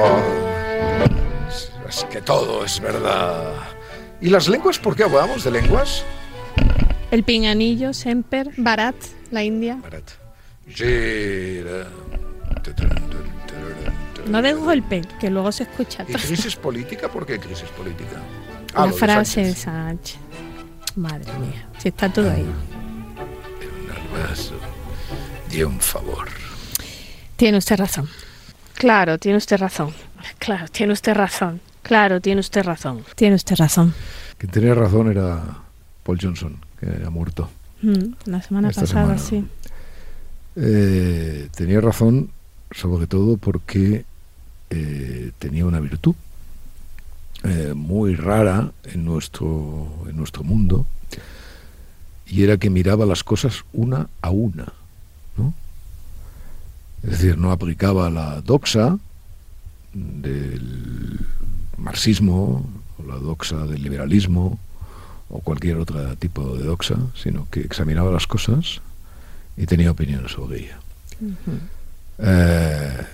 Oh, es que todo es verdad. ¿Y las lenguas? ¿Por qué hablamos de lenguas? El pinganillo, Semper, Barat, la India. Barat. Gira. No de golpe, que luego se escucha. ¿Y crisis política? ¿Por qué crisis política? Ah, la frase de Sánchez. Madre mía, si está todo ahí. De un favor. Tiene usted razón. Claro, tiene usted razón. Claro, tiene usted razón. Claro, tiene usted razón. Tiene usted razón. Quien tenía razón era Paul Johnson, que ha muerto. Mm, la semana pasada, sí. Eh, tenía razón sobre todo porque eh, tenía una virtud eh, muy rara en nuestro, en nuestro mundo y era que miraba las cosas una a una. ¿no? Es decir, no aplicaba la doxa del marxismo o la doxa del liberalismo o cualquier otro tipo de doxa, sino que examinaba las cosas y tenía opiniones sobre ella. Eh,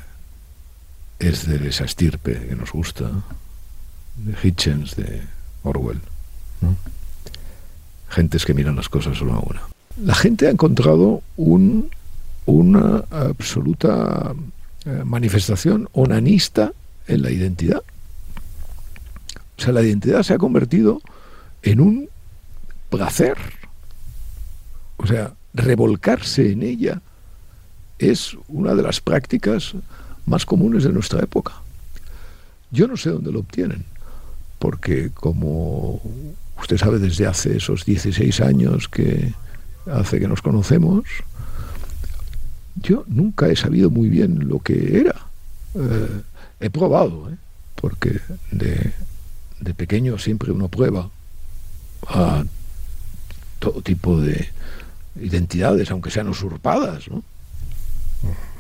es de esa estirpe que nos gusta, de Hitchens, de Orwell. Gentes que miran las cosas solo a una. La gente ha encontrado un, una absoluta eh, manifestación onanista en la identidad. O sea, la identidad se ha convertido en un placer. O sea, revolcarse en ella es una de las prácticas más comunes de nuestra época. Yo no sé dónde lo obtienen, porque como usted sabe desde hace esos 16 años que hace que nos conocemos, yo nunca he sabido muy bien lo que era. Eh, he probado, ¿eh? porque de, de pequeño siempre uno prueba a todo tipo de identidades, aunque sean usurpadas, ¿no?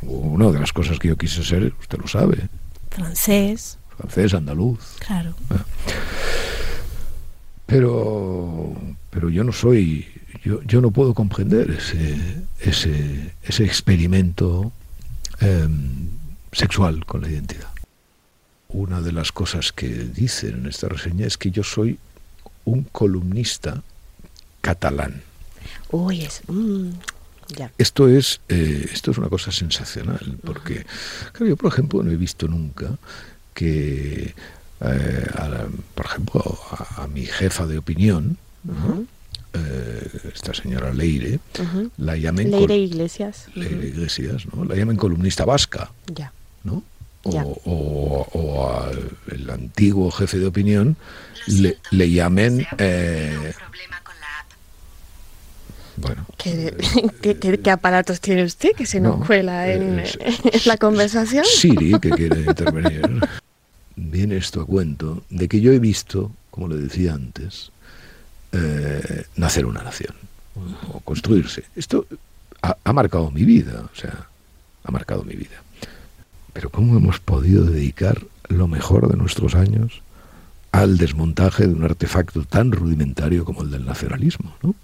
Una de las cosas que yo quise ser, usted lo sabe. Francés. Francés, andaluz. Claro. Ah. Pero, pero yo no soy, yo, yo no puedo comprender ese, ese, ese experimento em, sexual con la identidad. Una de las cosas que dicen en esta reseña es que yo soy un columnista catalán. Uy, es... Mm, esto es, eh, esto es una cosa sensacional, porque yo, por ejemplo, no he visto nunca que, eh, por ejemplo, a, mi jefa de opinión, eh, esta señora Leire, la llamen... Leire Iglesias. Leire Iglesias, ¿no? La llamen columnista vasca. Ya. ¿no? O, al antiguo jefe de opinión le, le llamen... Bueno. ¿Qué, qué, aparatos tiene usted que se nos cuela en, la conversación? Siri, que quiere intervenir. Viene esto a cuento de que yo he visto, como le decía antes, eh, nacer una nación o construirse. Esto ha, marcado mi vida, o sea, ha marcado mi vida. Pero ¿cómo hemos podido dedicar lo mejor de nuestros años al desmontaje de un artefacto tan rudimentario como el del nacionalismo, ¿no?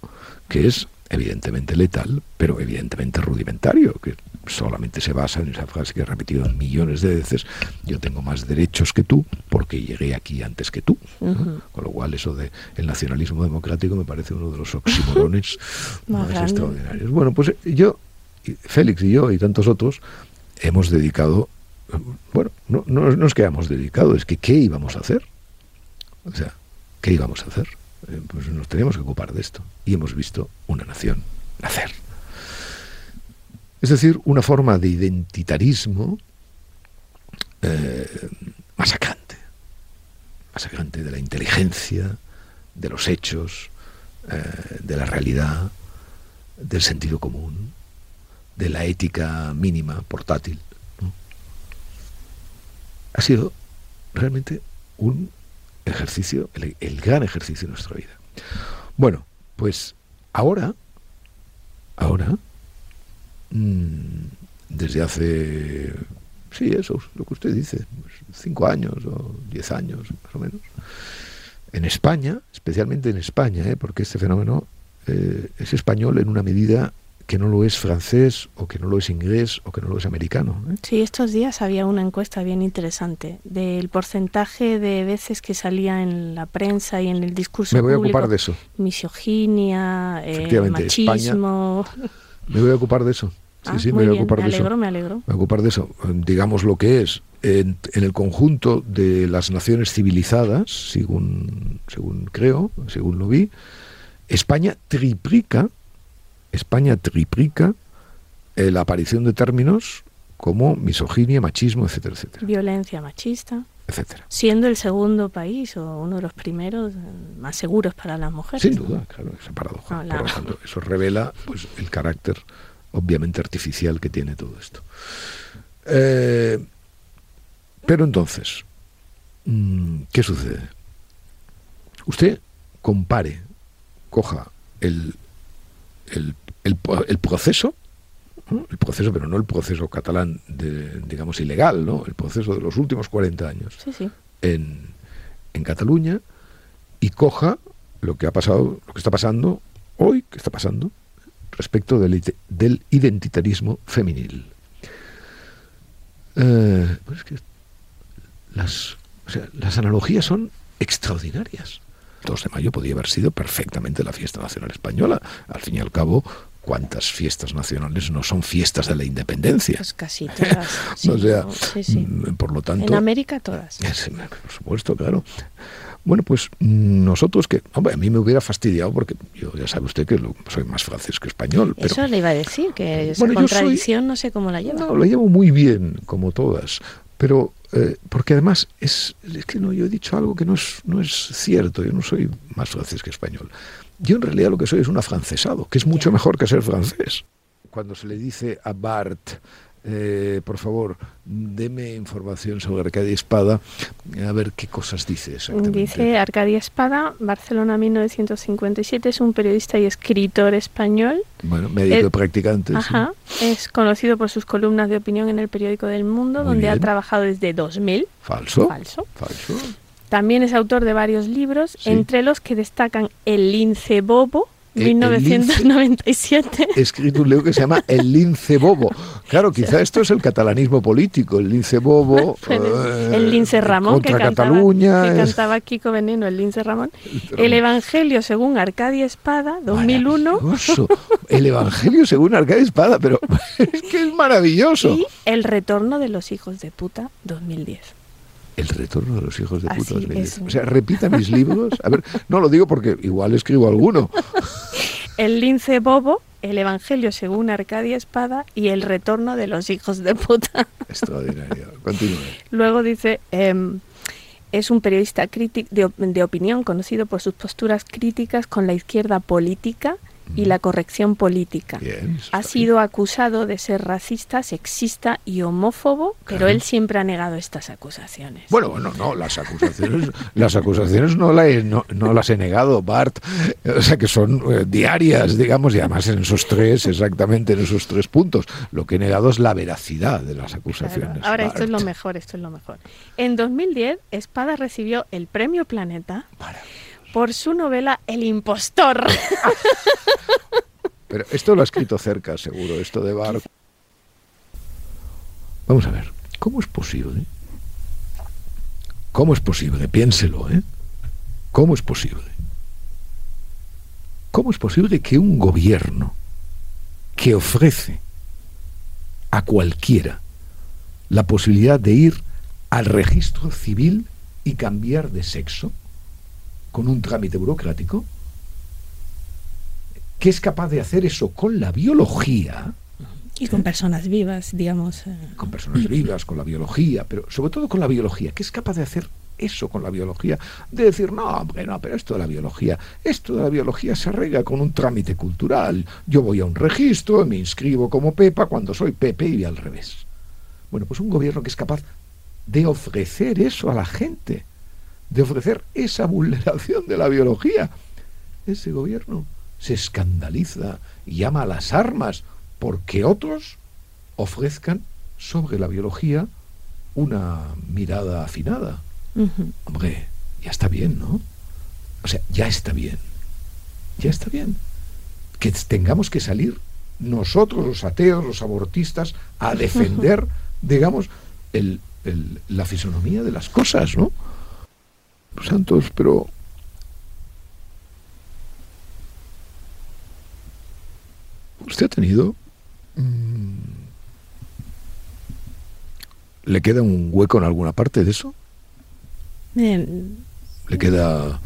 que es evidentemente letal, pero evidentemente rudimentario, que solamente se basa en esa frase que he repetido millones de veces, yo tengo más derechos que tú porque llegué aquí antes que tú. Con lo cual eso de el nacionalismo democrático me parece uno de los oximorones más, extraordinarios. Bueno, pues yo, Félix y yo y tantos otros, hemos dedicado, bueno, no, no, no es que hayamos dedicado, es que ¿qué íbamos a hacer? O sea, ¿qué íbamos a hacer? Eh, pues nos tenemos que ocupar de esto. Y hemos visto una nación nacer. Es decir, una forma de identitarismo eh, masacrante. Masacrante de la inteligencia, de los hechos, eh, de la realidad, del sentido común, de la ética mínima, portátil. Ha sido realmente un ejercicio, el, gran ejercicio de nuestra vida. Bueno, pues ahora, ahora, desde hace, sí, eso es lo que usted dice, pues, cinco años o diez años más o menos, en España, especialmente en España, ¿eh? porque este fenómeno eh, es español en una medida que no lo es francés o que no lo es inglés o que no lo es americano. ¿eh? Sí, estos días había una encuesta bien interesante del porcentaje de veces que salía en la prensa y en el discurso Me voy público, a ocupar de eso. Misoginia, eh, machismo. Me voy a ocupar de eso. Sí, Ah, sí, me voy a ocupar de eso. alegro, me alegro. Me voy a ocupar de eso. Digamos lo que es. En, en el conjunto de las naciones civilizadas, según, según creo, según lo vi, España triplica, España triplica eh, la aparición de términos como misoginia, machismo, etcétera, etcétera, Violencia machista, etcétera. siendo el segundo país o uno de los primeros eh, más seguros para las mujeres. Sin ¿no? duda, claro, esa paradoja. La- Por lo tanto, eso revela pues, el carácter obviamente artificial que tiene todo esto. Eh, pero entonces, mm, ¿qué sucede? Usted compare, coja el, el, el el proceso, ¿no? el proceso, pero no el proceso catalán, de, digamos, ilegal, ¿no? el proceso de los últimos 40 años Sí, sí. en, en Cataluña y coja lo que ha pasado, lo que está pasando hoy, que está pasando, respecto del, del identitarismo femenil. Eh, pues es que las, o sea, las analogías son extraordinarias. El 2 de mayo podía haber sido perfectamente la fiesta nacional española. Al fin y al cabo, ¿cuántas fiestas nacionales no son fiestas de la independencia? Pues casi todas. sí, o sea, no, sí, sí. mm, por lo tanto... En América todas. Por supuesto, claro. Bueno, pues mm, nosotros que, hombre, a mí me hubiera fastidiado porque yo ya sabe usted que lo- soy más francés que español, pero Eso le iba a decir, que esa Bueno, yo soy- contradicción no sé cómo la lleva. no, lo llevo muy bien, como todas. Pero, eh, porque además es, es que no, yo he dicho algo que no es, no es cierto, yo no soy más francés que español. Yo en realidad lo que soy es un afrancesado, que es mucho mejor que ser francés. Cuando se le dice a Bart, eh, por favor, deme información sobre Arcadia Espada, a ver qué cosas dice exactamente. Dice Arcadia Espada, Barcelona 1957, es un periodista y escritor español. Bueno, médico Eh, y practicante. sí. Ajá. Es conocido por sus columnas de opinión en el periódico del Mundo, Muy donde ha bien. trabajado desde 2000. Falso. Falso. Falso. También es autor de varios libros, Sí. entre los que destacan El lince bobo, Eh, el lince- 1997. He escrito un libro que se llama El lince bobo. Claro, quizá esto es el catalanismo político, el lince bobo. eh, el lince Ramón, que contra cantaba, Cataluña. que es- cantaba Kiko Veneno, el lince Ramón. El Evangelio según Arcadia Espada, 2001. Maravilloso. El Evangelio según Arcadia Espada, pero es que es maravilloso. Y El retorno de los hijos de puta, 2010. El retorno de los hijos de puta. Así 2010. es. O sea, repita mis libros. A ver, no lo digo porque igual escribo alguno. El lince bobo, El Evangelio según Arcadia Espada y El retorno de los hijos de puta. Extraordinario. Continúe. Luego dice, em, es un periodista de, de opinión conocido por sus posturas críticas con la izquierda política y la corrección política. Bien. Ha sido acusado de ser racista, sexista y homófobo, pero él siempre ha negado estas acusaciones. Bueno, bueno, no, las acusaciones, las acusaciones no, la he- no, no las he negado, Bart. O sea que son eh, diarias, digamos, y además en esos tres, exactamente en esos tres puntos. Lo que he negado es la veracidad de las Claro. acusaciones. Ahora, esto es lo mejor, esto es lo mejor. En 2010, Espada recibió el premio Planeta Maravilloso. Por su novela El impostor. Pero esto lo ha escrito cerca, seguro, esto de Bart. Vamos a ver, ¿cómo es posible? ¿Cómo es posible? Piénselo, ¿eh? ¿Cómo es posible? ¿Cómo es posible que un gobierno que ofrece a cualquiera la posibilidad de ir al registro civil y cambiar de sexo con un trámite burocrático, que es capaz de hacer eso con la biología, Y con personas vivas, digamos. eh, con personas vivas, con la biología, pero sobre todo con la biología, que es capaz de hacer eso con la biología, de decir, no, hombre, no, pero esto de la biología, esto de la biología se arregla con un trámite cultural. Yo voy a un registro, me inscribo como Pepa cuando soy Pepe y al revés. Bueno, pues un gobierno que es capaz de ofrecer eso a la gente, de ofrecer esa vulneración de la biología. Ese gobierno se escandaliza y llama a las armas porque otros ofrezcan sobre la biología una mirada afinada. Hombre, ya está bien, ¿no? O sea, ya está bien. Ya está bien. Que tengamos que salir nosotros los ateos, los abortistas, a defender, digamos, el, la fisonomía de las cosas, ¿no? Santos, pero usted ha tenido mm, ¿Le queda un hueco en alguna parte de eso? ¿Le queda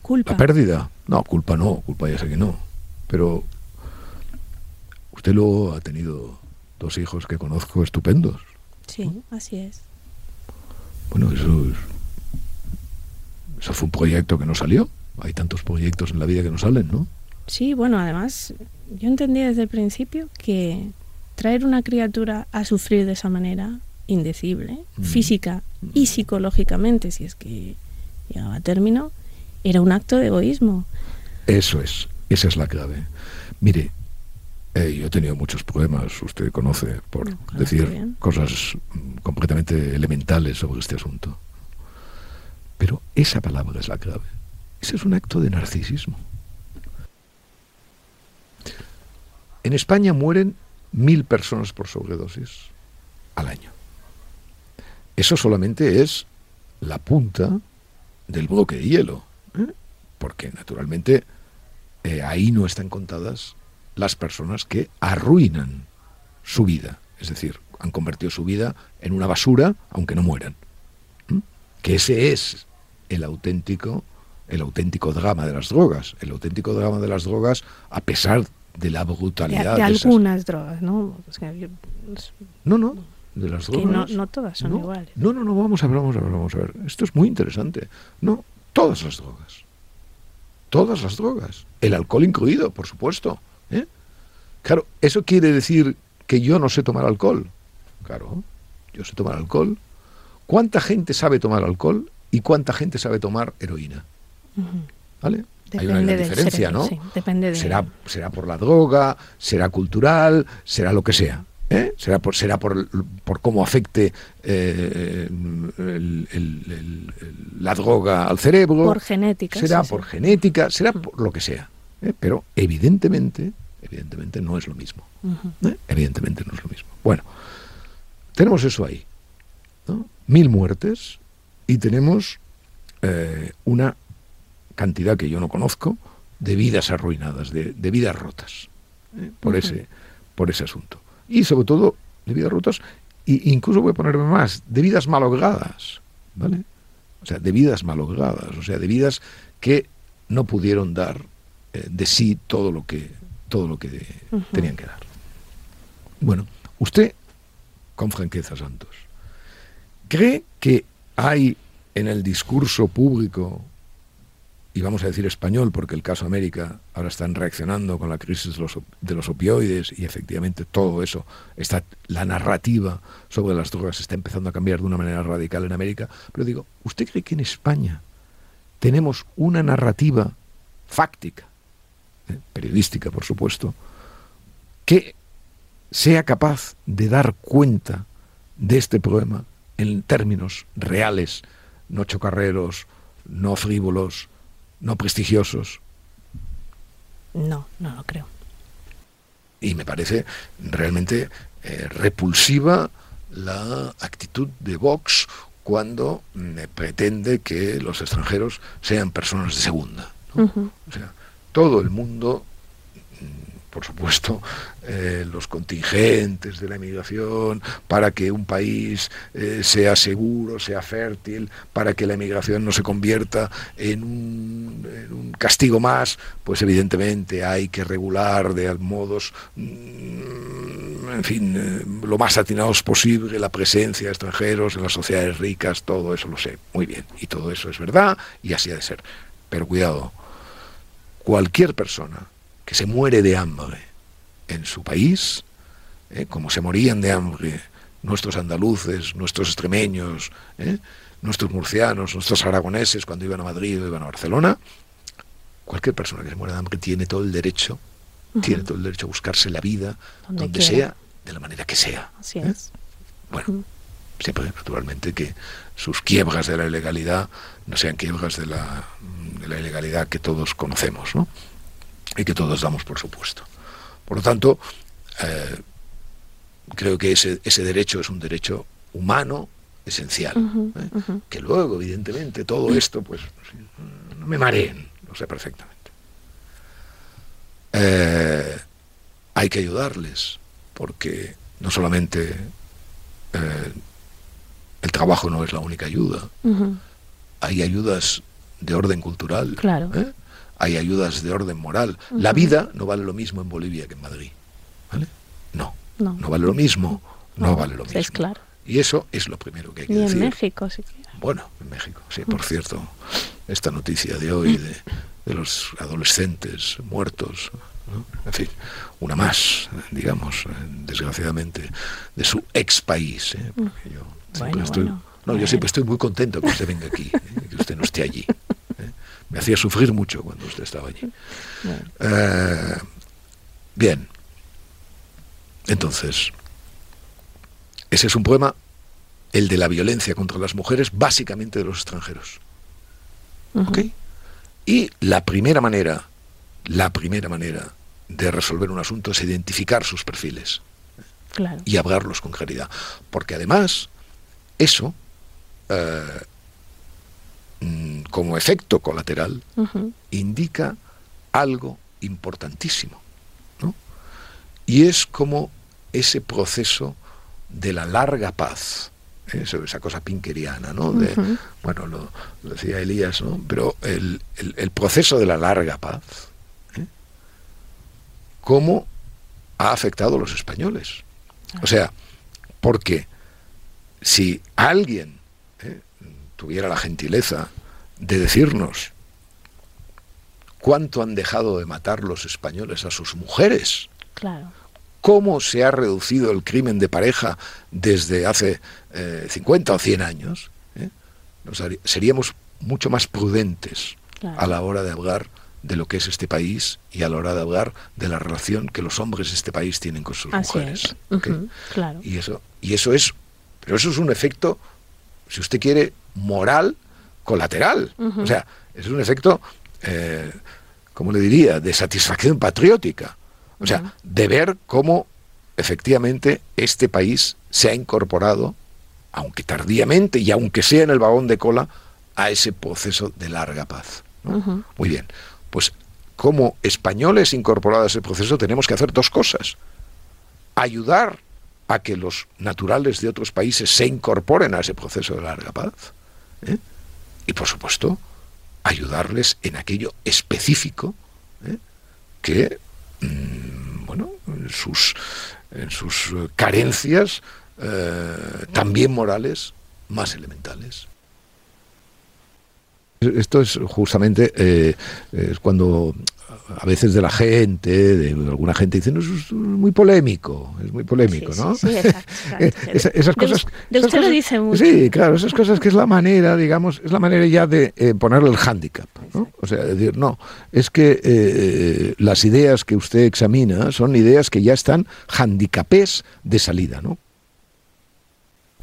culpa? La pérdida. No, culpa no, culpa ya sé que no. Pero usted luego ha tenido dos hijos que conozco estupendos. Sí, así es. Bueno, eso es, eso fue un proyecto que no salió. Hay tantos proyectos en la vida que no salen, ¿no? Sí, bueno, además yo entendí desde el principio que traer una criatura a sufrir de esa manera indecible, mm. física y mm. psicológicamente, si es que llegaba a término, era un acto de egoísmo. Eso es, esa es la clave. Mire, eh, yo he tenido muchos problemas, usted conoce, por decir cosas completamente elementales sobre este asunto. Pero esa palabra es la clave. Ese es un acto de narcisismo. En España mueren mil personas por sobredosis al año. Eso solamente es la punta del bloque de hielo, ¿eh? porque naturalmente eh, ahí no están contadas las personas que arruinan su vida, es decir, han convertido su vida en una basura aunque no mueran. Que ese es el auténtico, el auténtico drama de las drogas. El auténtico drama de las drogas, a pesar de la brutalidad. De, algunas drogas, ¿no? no, no, de las drogas. no, todas son iguales. No, no, no, vamos a ver, vamos a ver, vamos a ver. Esto es muy interesante. No, todas las drogas. Todas las drogas. El alcohol incluido, por supuesto. ¿Eh? Claro, ¿eso quiere decir que yo no sé tomar alcohol? Claro, yo sé tomar alcohol. ¿Cuánta gente sabe tomar alcohol y cuánta gente sabe tomar heroína? ¿Vale? Hay una gran diferencia, ¿no? será, será por la droga, será cultural, será lo que sea. ¿eh? Será por será por, por cómo afecte eh, la droga al cerebro. Por genética. Será por genética, será mm. por lo que sea. ¿Eh? Pero evidentemente, evidentemente no es lo mismo. Evidentemente no es lo mismo. Bueno, tenemos eso ahí. Mil muertes y tenemos una cantidad que yo no conozco de vidas arruinadas, de, vidas rotas, ¿eh? por, ese, por ese asunto. Y sobre todo de vidas rotas, e incluso voy a ponerme más, de vidas malogradas, ¿vale? O sea, de vidas malogradas, o sea, de vidas que no pudieron dar eh, de sí todo lo que, todo lo que tenían que dar. Bueno, usted, con franqueza, Santos, ¿cree que hay en el discurso público y vamos a decir español, porque el caso América ahora están reaccionando con la crisis de los, opioides y efectivamente todo eso, está, la narrativa sobre las drogas está empezando a cambiar de una manera radical en América. Pero digo, ¿usted cree que en España tenemos una narrativa fáctica, eh, periodística por supuesto, que sea capaz de dar cuenta de este problema en términos reales, no chocarreros, no frívolos, no prestigiosos. No, no lo creo. Y me parece realmente eh, repulsiva la actitud de Vox cuando mm, pretende que los extranjeros sean personas de segunda. O sea, todo el mundo por supuesto, eh, los contingentes de la emigración, para que un país eh, sea seguro, sea fértil, para que la emigración no se convierta en un, castigo más, pues evidentemente hay que regular de modos, mm, en fin, eh, lo más atinados posible la presencia de extranjeros en las sociedades ricas, todo eso lo sé, muy bien, y todo eso es verdad y así ha de ser. Pero cuidado, cualquier persona que se muere de hambre en su país, ¿eh? como se morían de hambre nuestros andaluces, nuestros extremeños, ¿eh? nuestros murcianos, nuestros aragoneses cuando iban a Madrid o iban a Barcelona, cualquier persona que se muere de hambre tiene todo el derecho, tiene todo el derecho a buscarse la vida donde, sea, de la manera que sea. Así ¿eh? es. Bueno, siempre naturalmente que sus quiebras de la ilegalidad no sean quiebras de la, de la ilegalidad que todos conocemos, ¿no? Y que todos damos por supuesto. Por lo tanto, eh, creo que ese, ese derecho es un derecho humano esencial. ¿eh? Que luego, evidentemente, todo esto, pues, no me mareen, lo sé perfectamente. Eh, hay que ayudarles, porque no solamente el trabajo no es la única ayuda, hay ayudas de orden cultural, claro. hay ayudas de orden moral. La vida no vale lo mismo en Bolivia que en Madrid. ¿vale? No, no, vale lo mismo, no, vale lo mismo. Es claro. Y eso es lo primero que hay que decir. en México. Bueno, en México, sí, por cierto, esta noticia de hoy de, de los adolescentes muertos, ¿no? en fin, una más, digamos, desgraciadamente, de su ex país. ¿eh? Porque yo Bueno, estoy, bueno, no, bueno. yo siempre estoy muy contento que usted venga aquí, ¿eh? que usted no esté allí. ¿eh? Me hacía sufrir mucho cuando usted estaba allí. Eh, bien. Entonces, ese es un problema, el de la violencia contra las mujeres, básicamente de los extranjeros. ¿Ok? Y la primera manera, la primera manera de resolver un asunto es identificar sus perfiles Claro. y hablarlos con claridad. Porque además, eso, eh, mm, como efecto colateral, indica algo importantísimo. ¿no? Y es como ese proceso de la larga paz. ¿eh? Esa cosa pinkeriana, ¿no? De. Bueno, lo, lo decía Elías, ¿no? Pero el, el- el proceso de la larga paz, ¿eh? ¿cómo ha afectado a los españoles? O sea, porque si alguien ¿eh? tuviera la gentileza de decirnos cuánto han dejado de matar los españoles a sus mujeres, Claro. cómo se ha reducido el crimen de pareja desde hace eh, 50 o 100 años, ¿eh? Nos seríamos mucho más prudentes Claro. a la hora de hablar de lo que es este país y a la hora de hablar de la relación que los hombres de este país tienen con sus Así mujeres. Claro. Y eso, y eso es, pero eso es un efecto, si usted quiere, moral colateral. O sea, es un efecto, eh, ¿cómo le diría?, de satisfacción patriótica. O sea, de ver cómo efectivamente este país se ha incorporado, aunque tardíamente y aunque sea en el vagón de cola, a ese proceso de larga paz. Muy bien, pues como españoles incorporados a ese proceso tenemos que hacer dos cosas. Ayudar a que los naturales de otros países se incorporen a ese proceso de larga paz. ¿eh? Y por supuesto, ayudarles en aquello específico ¿eh? que, mm, bueno, en sus, sus carencias, eh, también morales, más elementales. Esto es justamente eh, es cuando a veces de la gente, de alguna gente dice, no, es muy polémico, es muy polémico, Sí, ¿no? sí, sí, exacto, exacto. Esa- esas cosas. de usted lo dice mucho. Sí, claro, esas cosas que es la manera, digamos, es la manera ya de eh, ponerle el hándicap, ¿no? O sea, decir, no, es que eh, las ideas que usted examina son ideas que ya están handicapés de salida, ¿no?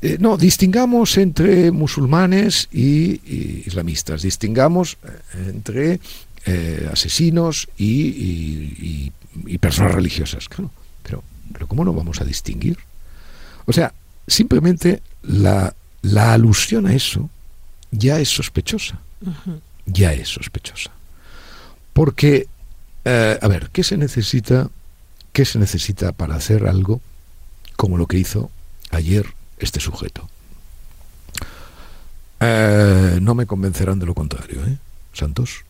Eh, no, distingamos entre musulmanes y, y islamistas, distingamos eh, entre eh, asesinos y, y- personas religiosas. Claro, pero, pero ¿cómo no vamos a distinguir? O sea, simplemente la, la alusión a eso ya es sospechosa. Ya es sospechosa. Porque, eh, a ver, ¿qué se necesita? ¿Qué se necesita para hacer algo como lo que hizo ayer este sujeto? Eh, no me convencerán de lo contrario, ¿eh? Santos.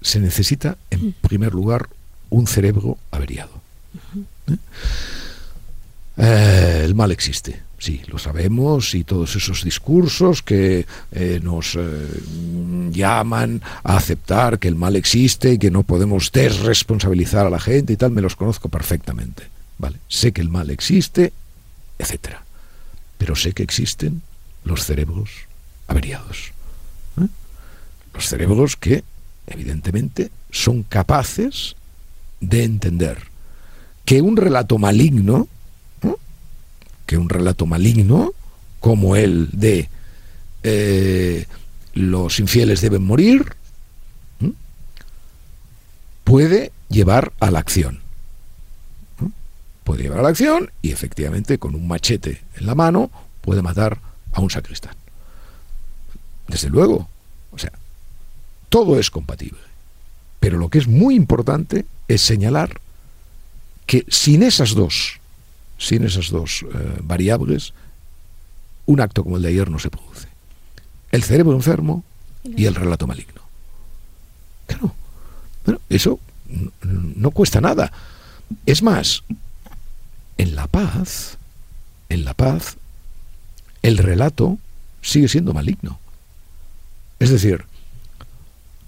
Se necesita, en primer lugar, un cerebro averiado. ¿eh? Eh, el mal existe, sí, lo sabemos, y todos esos discursos que nos llaman a aceptar que el mal existe y que no podemos desresponsabilizar a la gente y tal, me los conozco perfectamente. Vale, sé que el mal existe, etcétera, pero sé que existen los cerebros averiados. ¿eh? Los cerebros que, evidentemente, son capaces de entender que un relato maligno, ¿no? que un relato maligno como el de eh, los infieles deben morir, puede llevar a la acción. Puede llevar a la acción y efectivamente con un machete en la mano puede matar a un sacristán. Desde luego, o sea, todo es compatible. Pero lo que es muy importante es señalar que sin esas dos, sin esas dos eh, variables, un acto como el de ayer no se produce. El cerebro enfermo y el relato maligno. Claro. Eso no cuesta nada. Es más, en la paz, en la paz, el relato sigue siendo maligno. Es decir,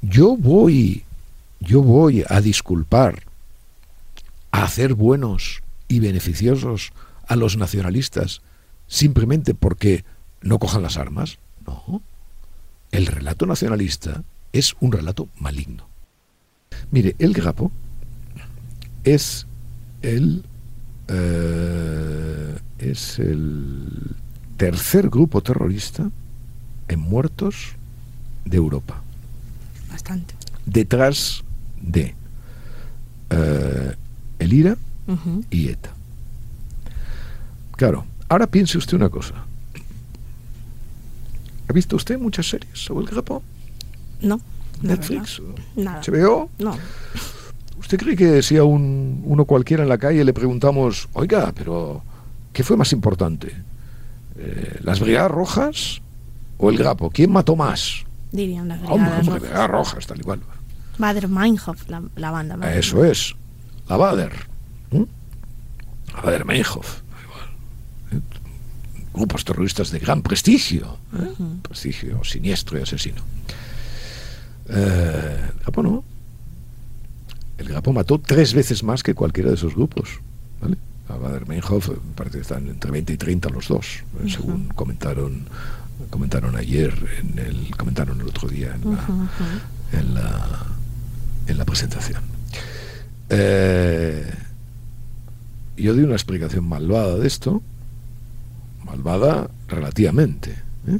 yo voy, yo voy a disculpar, a hacer buenos y beneficiosos a los nacionalistas simplemente porque no cojan las armas. No. El relato nacionalista es un relato maligno. Mire, el Grapo es el eh, es el tercer grupo terrorista en muertos de Europa. Bastante. Detrás de eh, el IRA y ETA. Claro, ahora piense usted una cosa. ¿Ha visto usted muchas series sobre el Grapo? No. Netflix, Nada. HBO. No. ¿Usted cree que si a un, uno cualquiera en la calle le preguntamos, oiga, pero ¿qué fue más importante? Eh, ¿Las Brigadas Rojas o el Grapo? ¿Quién mató más? Dirían las brigadas hombre, rojas. Brigadas Rojas, tal igual. Bader Meinhof, la, la banda. Bader Eso es, la Bader. ¿m? La Bader Meinhof. ¿eh? Grupos terroristas de gran prestigio. ¿eh? Prestigio siniestro y asesino. Eh, Grapo no. El Grapo mató tres veces más que cualquiera de esos grupos. ¿vale? A Bader Meinhof eh, parece que están entre 20 y 30 los dos, eh, según comentaron comentaron ayer, en el, comentaron el otro día en la, en la, en la presentación. Eh, yo di una explicación malvada de esto, malvada relativamente. ¿eh?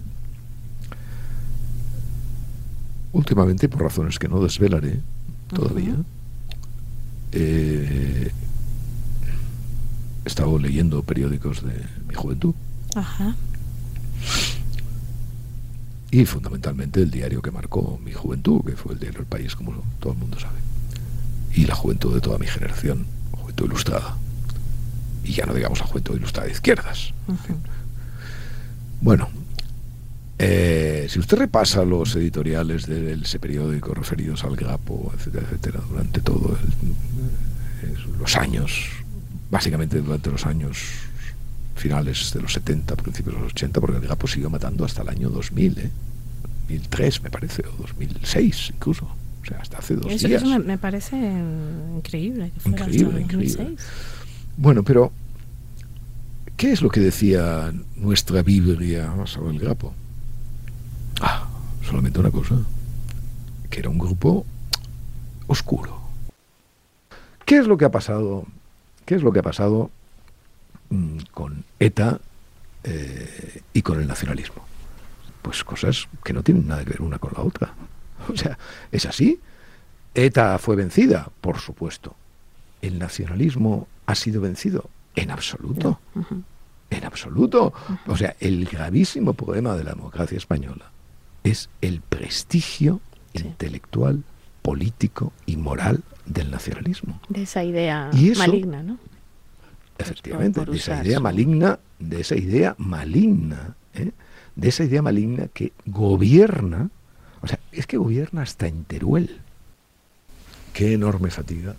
Últimamente, por razones que no desvelaré todavía, eh, he estado leyendo periódicos de mi juventud Ajá. y fundamentalmente el diario que marcó mi juventud, que fue el diario El País, como todo el mundo sabe, y la juventud de toda mi generación, juventud ilustrada, y ya no digamos la juventud ilustrada de izquierdas. Bueno, eh, si usted repasa los editoriales de ese periódico referidos al Grapo, etcétera, etcétera, durante todo el- eh, los años, básicamente durante los años finales de los 70, principios de los 80, porque el Grapo siguió matando hasta el año 2000, ¿eh? 2003 me parece, o 2006 incluso, o sea, hasta hace dos Eso, días. eso me, me parece increíble. Que fuera Increíble, hasta increíble. 2006. Bueno, pero ¿qué es lo que decía nuestra Biblia sobre el Grapo? Ah, solamente una cosa, que era un grupo oscuro. ¿Qué es lo que ha pasado? ¿Qué es lo que ha pasado mm, con ETA eh, y con el nacionalismo? Pues cosas que no tienen nada que ver una con la otra. O sea, es así. ETA fue vencida, por supuesto. ¿El nacionalismo ha sido vencido? En absoluto. En absoluto. O sea, el gravísimo problema de la democracia española es el prestigio Sí. intelectual, político y moral del nacionalismo. De esa idea ¿Y eso? maligna, ¿no? Efectivamente, de esa idea maligna, de esa idea maligna, ¿eh? de esa idea maligna que gobierna, o sea, es que gobierna hasta en Teruel. Qué enorme fatiga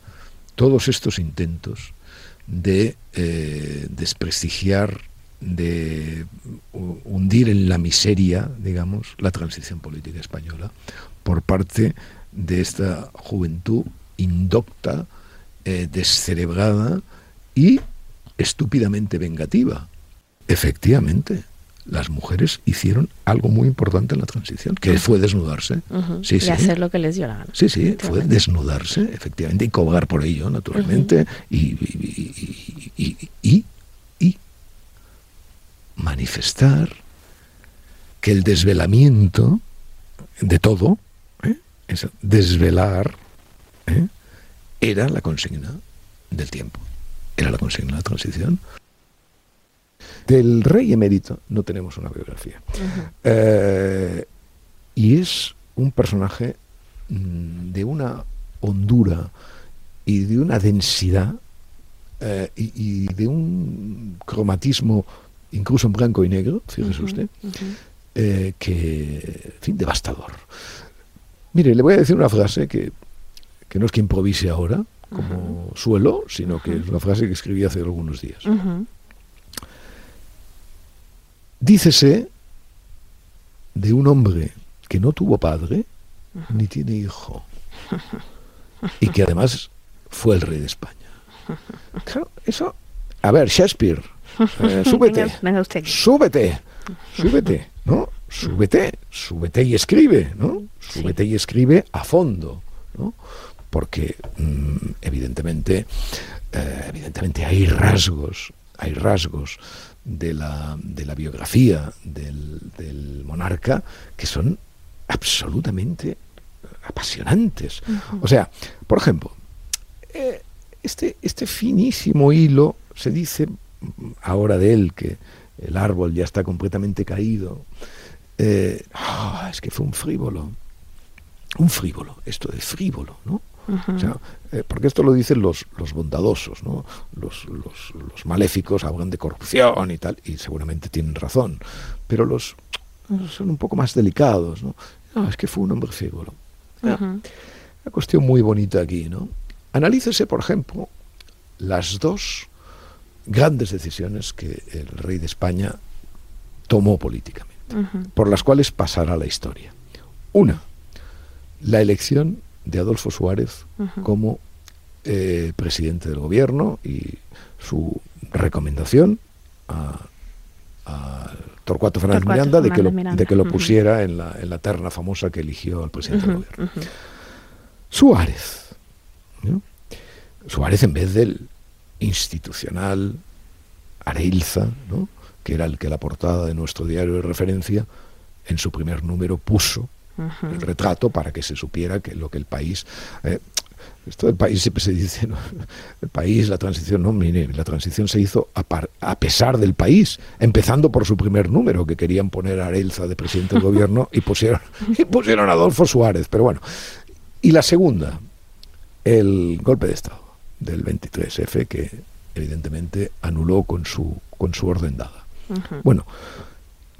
todos estos intentos de eh, desprestigiar, de hu- hundir en la miseria, digamos, la transición política española por parte de esta juventud indocta, eh, descerebrada y estúpidamente vengativa. Efectivamente, las mujeres hicieron algo muy importante en la transición, que fue desnudarse. Sí, y sí. hacer lo que les dio la gana. Sí, sí, fue desnudarse, efectivamente, y cobrar por ello, naturalmente, y, y- y- y- y- y manifestar que el desvelamiento de todo, ¿eh? desvelar, ¿eh? era la consigna del tiempo, era la consigna de la transición. Del rey emérito no tenemos una biografía. Eh, y es un personaje mm, de una hondura y de una densidad y, de un cromatismo incluso en blanco y negro, fíjese usted, eh, que, en fin, devastador. Mire, le voy a decir una frase que, no es que improvise ahora, como suelo, sino que es una frase que escribí hace algunos días. Dícese de un hombre que no tuvo padre ni tiene hijo y que además fue el rey de España. Claro, eso. A ver, Shakespeare, eh, súbete, súbete, súbete. ¿no? Súbete, súbete y escribe, ¿no? Súbete y escribe a fondo, ¿no? Porque mm, evidentemente, eh, evidentemente hay rasgos, hay rasgos de la, de la biografía del, monarca que son absolutamente apasionantes. O sea, por ejemplo, eh, este, este finísimo hilo se dice ahora de él que el árbol ya está completamente caído. Eh, ah, es que fue un frívolo. Un frívolo, esto de frívolo, ¿no? Eh, porque esto lo dicen los, los bondadosos, ¿no? Los, los, maléficos hablan de corrupción y tal, y seguramente tienen razón. Pero los son un poco más delicados, ¿no? es que fue un hombre frívolo. Una cuestión muy bonita aquí, ¿no? Analícese, por ejemplo, las dos grandes decisiones que el rey de España tomó políticamente, por las cuales pasará la historia. Una, la elección de Adolfo Suárez como eh, presidente del gobierno y su recomendación a, Torcuato Fernández Miranda, de, que lo, de que lo pusiera en, la, en la terna famosa que eligió al presidente del gobierno. Suárez. Suárez en vez del institucional, Areilza, ¿no? que era el que la portada de nuestro diario de referencia, en su primer número puso el retrato para que se supiera que lo que el país... Eh, esto del país siempre se dice, el país, la transición, no, mire, la transición se hizo a, pesar del país, empezando por su primer número, que querían poner a Areilza de presidente del gobierno y pusieron, y pusieron a Adolfo Suárez, pero bueno. Y la segunda, el golpe de Estado del 23F que evidentemente anuló con su, con su orden dada. Bueno,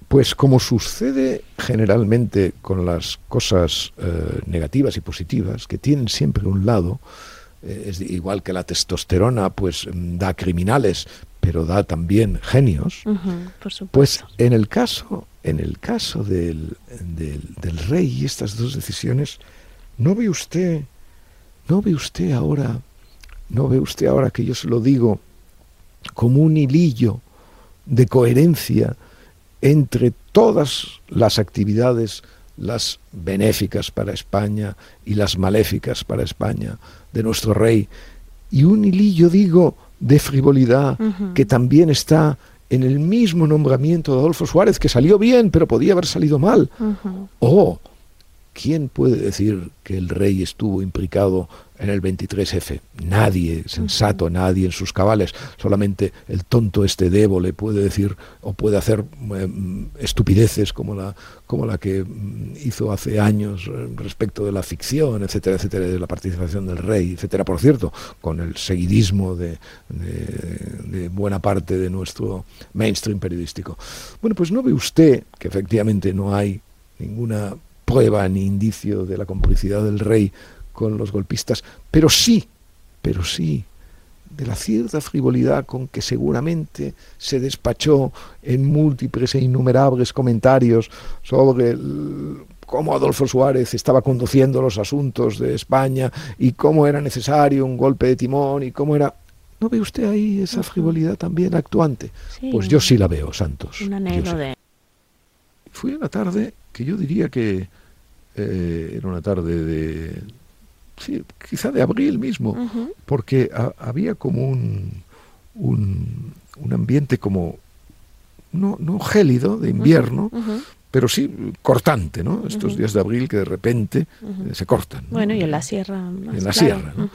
pues como sucede generalmente con las cosas eh, negativas y positivas, que tienen siempre un lado, eh, es igual que la testosterona, pues mm, da criminales, pero da también genios, pues en el caso, en el caso del, del, del, rey y estas dos decisiones, ¿no ve usted, no ve usted ahora ¿No ve usted ahora que yo se lo digo como un hilillo de coherencia entre todas las actividades, las benéficas para España y las maléficas para España de nuestro rey, y un hilillo, digo, de frivolidad que también está en el mismo nombramiento de Adolfo Suárez, que salió bien, pero podía haber salido mal. O, ¿quién puede decir que el rey estuvo implicado en el 23F. Nadie, sensato, nadie en sus cabales, solamente el tonto este Debo le puede decir o puede hacer em, estupideces como la, como la que mm, hizo hace años eh, respecto de la ficción, etcétera, etcétera, de la participación del rey, etcétera. Por cierto, con el seguidismo de, de buena parte de nuestro mainstream periodístico. Bueno, pues no ve usted que efectivamente no hay ninguna prueba ni indicio de la complicidad del rey con los golpistas, pero sí, pero sí, de la cierta frivolidad con que seguramente se despachó en múltiples e innumerables comentarios sobre cómo Adolfo Suárez estaba conduciendo los asuntos de España y cómo era necesario un golpe de timón y cómo era... ¿No ve usted ahí esa frivolidad también actuante? pues yo sí la veo, Santos. Un anhelo de... Fui una tarde que yo diría que eh, era una tarde de sí, quizá de abril mismo, porque había como un, un, ambiente como no, no gélido de invierno, pero sí cortante, ¿no? Estos días de abril que de repente eh, se cortan. Bueno, y en la sierra. en la sierra, ¿no?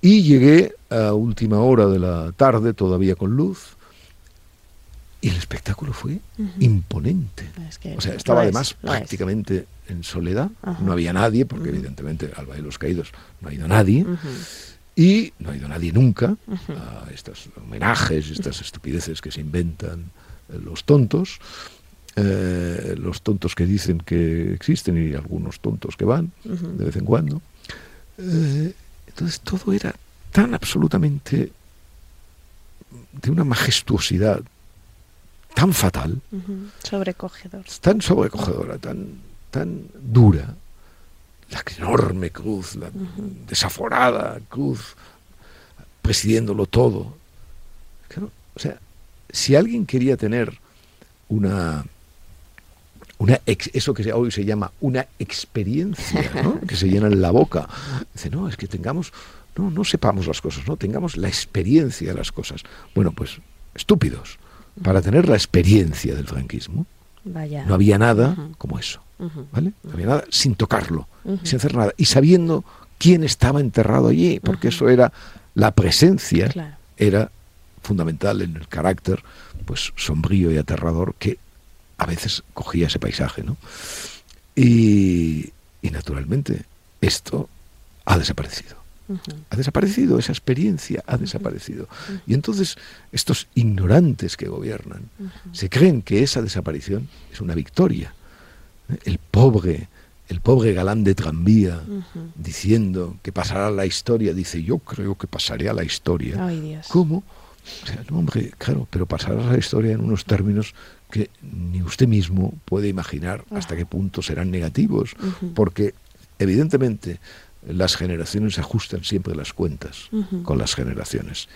Y llegué a última hora de la tarde, todavía con luz, y el espectáculo fue imponente. o sea, estaba además prácticamente en soledad, no había nadie, porque evidentemente al Valle de los Caídos no ha ido nadie. Y no ha ido nadie nunca a estos homenajes, estas estupideces que se inventan eh, los tontos. Eh, los tontos que dicen que existen y algunos tontos que van de vez en cuando. Eh, entonces todo era tan absolutamente de una majestuosidad tan fatal, sobrecogedor, tan sobrecogedora, tan, tan dura, la enorme cruz, la desaforada cruz, presidiéndolo todo. o sea, si alguien quería tener una una eso que hoy se llama una experiencia, que se llena en la boca. Dice, no, es que tengamos, no, no sepamos las cosas, no, tengamos la experiencia de las cosas. Bueno, pues estúpidos. Para tener la experiencia del franquismo, no había nada como eso. ¿vale? No había nada sin tocarlo, sin hacer nada. Y sabiendo quién estaba enterrado allí, porque eso era la presencia, era fundamental en el carácter pues sombrío y aterrador que a veces cogía ese paisaje, ¿no? Y, naturalmente esto ha desaparecido. Ha desaparecido, esa experiencia ha desaparecido. Y entonces estos ignorantes que gobiernan se creen que esa desaparición es una victoria. El pobre, el pobre galán de tranvía diciendo que pasará la historia, dice yo creo que pasaré a la historia. ¿Cómo? O sea, no, hombre, claro, pero pasará a la historia en unos términos que ni usted mismo puede imaginar hasta qué punto serán negativos, porque evidentemente las generaciones ajustan siempre las cuentas con las generaciones.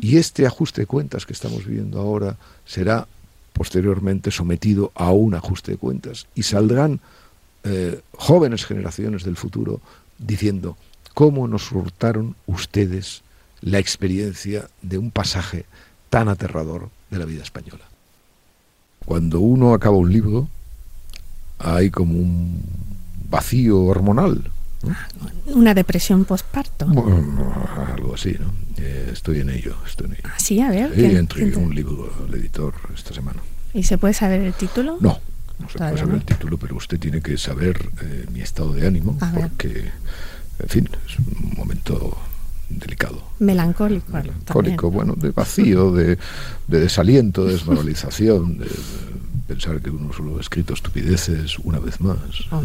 Y este ajuste de cuentas que estamos viviendo ahora será posteriormente sometido a un ajuste de cuentas y saldrán eh, jóvenes generaciones del futuro diciendo cómo nos hurtaron ustedes la experiencia de un pasaje tan aterrador de la vida española. Cuando uno acaba un libro, hay como un vacío hormonal. Una depresión postparto. algo así, ¿no? Eh, estoy en ello, estoy en ello. Ah, sí, a ver. Sí, entregué un libro al editor esta semana. ¿Y se puede saber el título? No, no se puede saber el título, pero usted tiene que saber eh, mi estado de ánimo, porque, en fin, es un momento delicado. Melancólico. Melancólico, bueno, de vacío, de, desaliento, de desmoralización, de, pensar que uno solo ha escrito estupideces una vez más,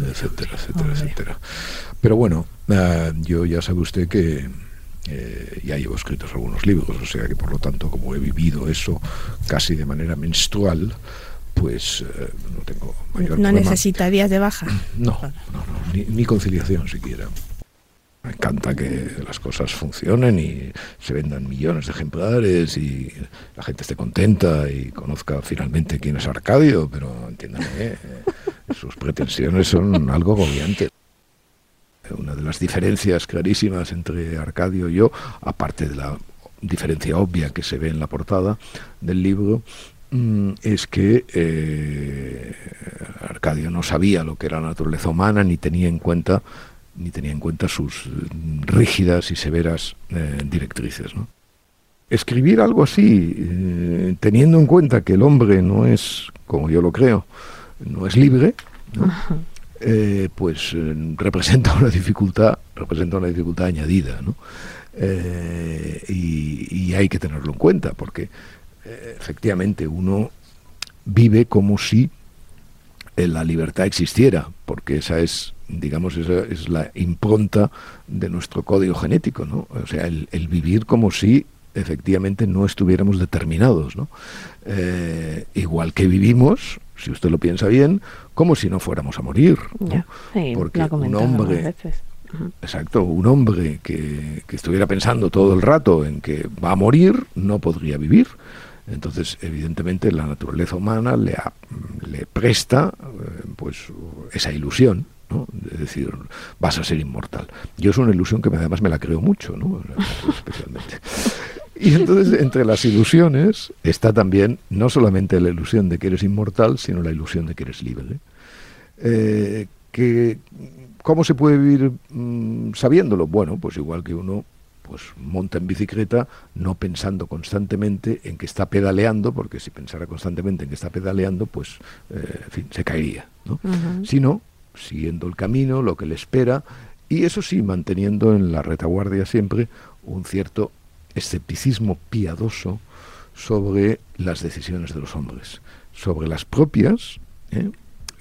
etcétera, etcétera, etcétera. Pero bueno, ah, yo ya sabe usted que eh, ya llevo escritos algunos libros, o sea que por lo tanto, como he vivido eso casi de manera menstrual, pues eh, no tengo mayor ¿No necesita días de baja? No, no, no ni, ni conciliación siquiera. Me encanta que las cosas funcionen y se vendan millones de ejemplares y la gente esté contenta y conozca finalmente quién es Arcadio, pero entiéndame, eh, sus pretensiones son algo agobiantes. Una de las diferencias clarísimas entre Arcadio y yo, aparte de la diferencia obvia que se ve en la portada del libro, mm, es que eh, Arcadio no sabía lo que era la naturaleza humana ni tenía en cuenta ni tenía en cuenta sus mm, rígidas y severas eh, directrices. Escribir algo así, eh, teniendo en cuenta que el hombre no es, como yo lo creo, no es libre, eh, pues representa una dificultad, representa una dificultad añadida, y, hay que tenerlo en cuenta, porque efectivamente uno vive como si la libertad existiera, porque esa es digamos, esa es la impronta de nuestro código genético, ¿no? O sea, el, vivir como si efectivamente no estuviéramos determinados, ¿no? Eh, igual que vivimos, si usted lo piensa bien, como si no fuéramos a morir, ¿no? Porque un hombre... Exacto, un hombre que, que estuviera pensando todo el rato en que va a morir, no podría vivir. Entonces, evidentemente, la naturaleza humana le, le presta eh, pues esa ilusión. Es decir, vas a ser inmortal. Yo es una ilusión que además me la creo mucho, ¿no? Especialmente. Y entonces entre las ilusiones está también no solamente la ilusión de que eres inmortal, sino la ilusión de que eres libre. Eh, que, ¿Cómo se puede vivir mm, sabiéndolo? Bueno, pues igual que uno pues monta en bicicleta no pensando constantemente en que está pedaleando, porque si pensara constantemente en que está pedaleando, pues eh, en fin, se caería, ¿no? Sino siguiendo el camino, lo que le espera, y eso sí, manteniendo en la retaguardia siempre un cierto escepticismo piadoso sobre las decisiones de los hombres, sobre las propias, ¿eh?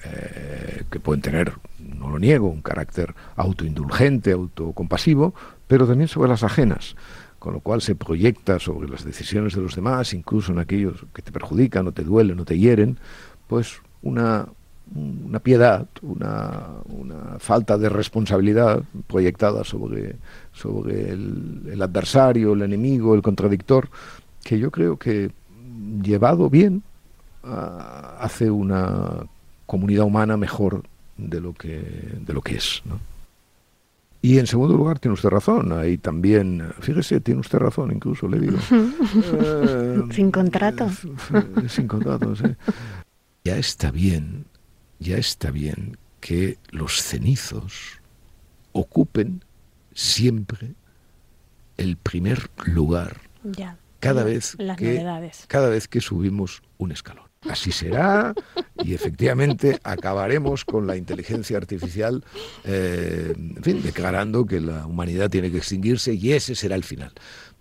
Eh, que pueden tener, no lo niego, un carácter autoindulgente, autocompasivo, pero también sobre las ajenas, con lo cual se proyecta sobre las decisiones de los demás, incluso en aquellos que te perjudican o te duelen o te hieren, pues una, una piedad, una, una, falta de responsabilidad proyectada sobre, sobre el, adversario, el enemigo, el contradictor, que yo creo que llevado bien hace una comunidad humana mejor de lo que, de lo que es. ¿no? Y en segundo lugar, tiene usted razón, ahí también, fíjese, tiene usted razón, incluso le digo. Eh, sin contrato. sin contrato, sí. Ya está bien, ya está bien que los cenizos ocupen siempre el primer lugar cada vez que cada vez que subimos un escalón. Así será y efectivamente acabaremos con la inteligencia artificial, eh, en fin, declarando que la humanidad tiene que extinguirse y ese será el final.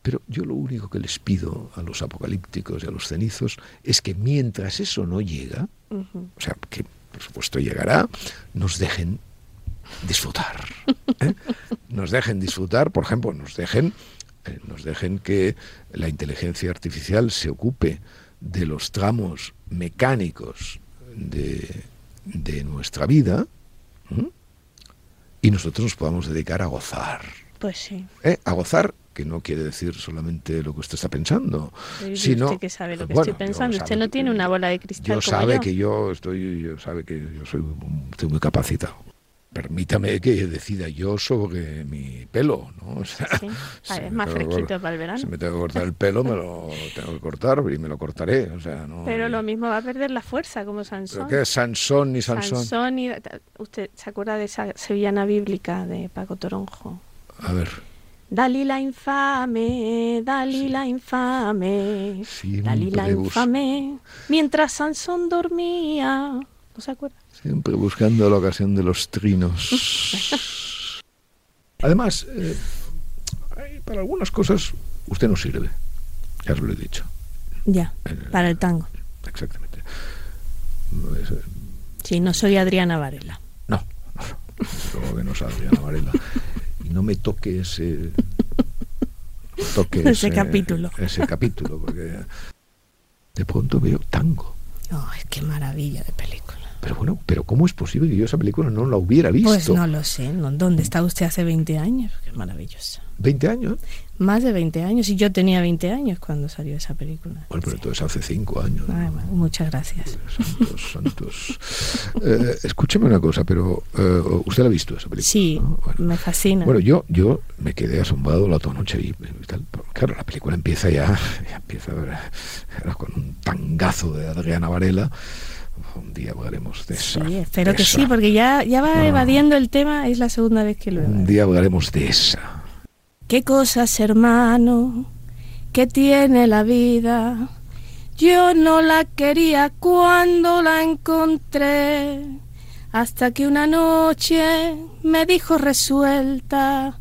Pero yo lo único que les pido a los apocalípticos y a los cenizos es que mientras eso no llega, o sea, que por supuesto llegará, nos dejen disfrutar. ¿eh? Nos dejen disfrutar, por ejemplo, nos dejen, eh, nos dejen que la inteligencia artificial se ocupe de los tramos mecánicos de, de nuestra vida y nosotros nos podamos dedicar a gozar. Pues sí. ¿Eh? A gozar que no quiere decir solamente lo que usted está pensando, sino usted que sabe lo que estoy pensando, usted no tiene una bola de cristal. Yo sabe que yo estoy, yo sabe que yo soy, estoy muy capacitado permítame que decida yo sobre mi pelo, ¿no? sí, es más fresquito para el verano. Si me tengo que cortar el pelo, me lo tengo que cortar y me lo cortaré, o sea, no... Pero lo mismo va a perder la fuerza, como Sansón. ¿Qué es Sansón ni Sansón? Sansón y... ¿Usted se acuerda de esa sevillana bíblica de Paco Toronjo? A ver... Dalila infame, Dalila infame, Dalila infame, mientras Sansón dormía. ¿No se acuerda? Siempre buscando la ocasión de los trinos. Además, eh, para algunas cosas usted no sirve. Ya os lo he dicho. Ya, para el tango. Exactamente. Eh, sí, no soy Adriana Varela. No, no, que no soy Adriana Varela. Y no me toque ese... Toque ese, ese capítulo. Ese capítulo, porque de pronto veo tango. Ay, qué maravilla de película. Pero bueno, pero ¿cómo es posible que yo esa película no la hubiera visto? Pues no lo sé. ¿Dónde está usted hace 20 años? Qué maravilloso. ¿20 años? Más de 20 años. Y yo tenía 20 años cuando salió esa película. Bueno, pero entonces hace 5 años. muchas gracias. Santos, santos. Eh, escúcheme una cosa, pero eh, ¿usted la ha visto esa película? Sí, me fascina. Bueno, yo, yo me quedé asombrado la otra noche y, tal. Claro, la película empieza ya, ya empieza con un tangazo de Adriana Varela un día hablaremos de esa. Sí, espero que sí, porque ya, ya va evadiendo el tema, es la segunda vez que lo Un día hablaremos de esa. ¿Qué cosas, hermano, que tiene la vida? Yo no la quería cuando la encontré, hasta que una noche me dijo resuelta,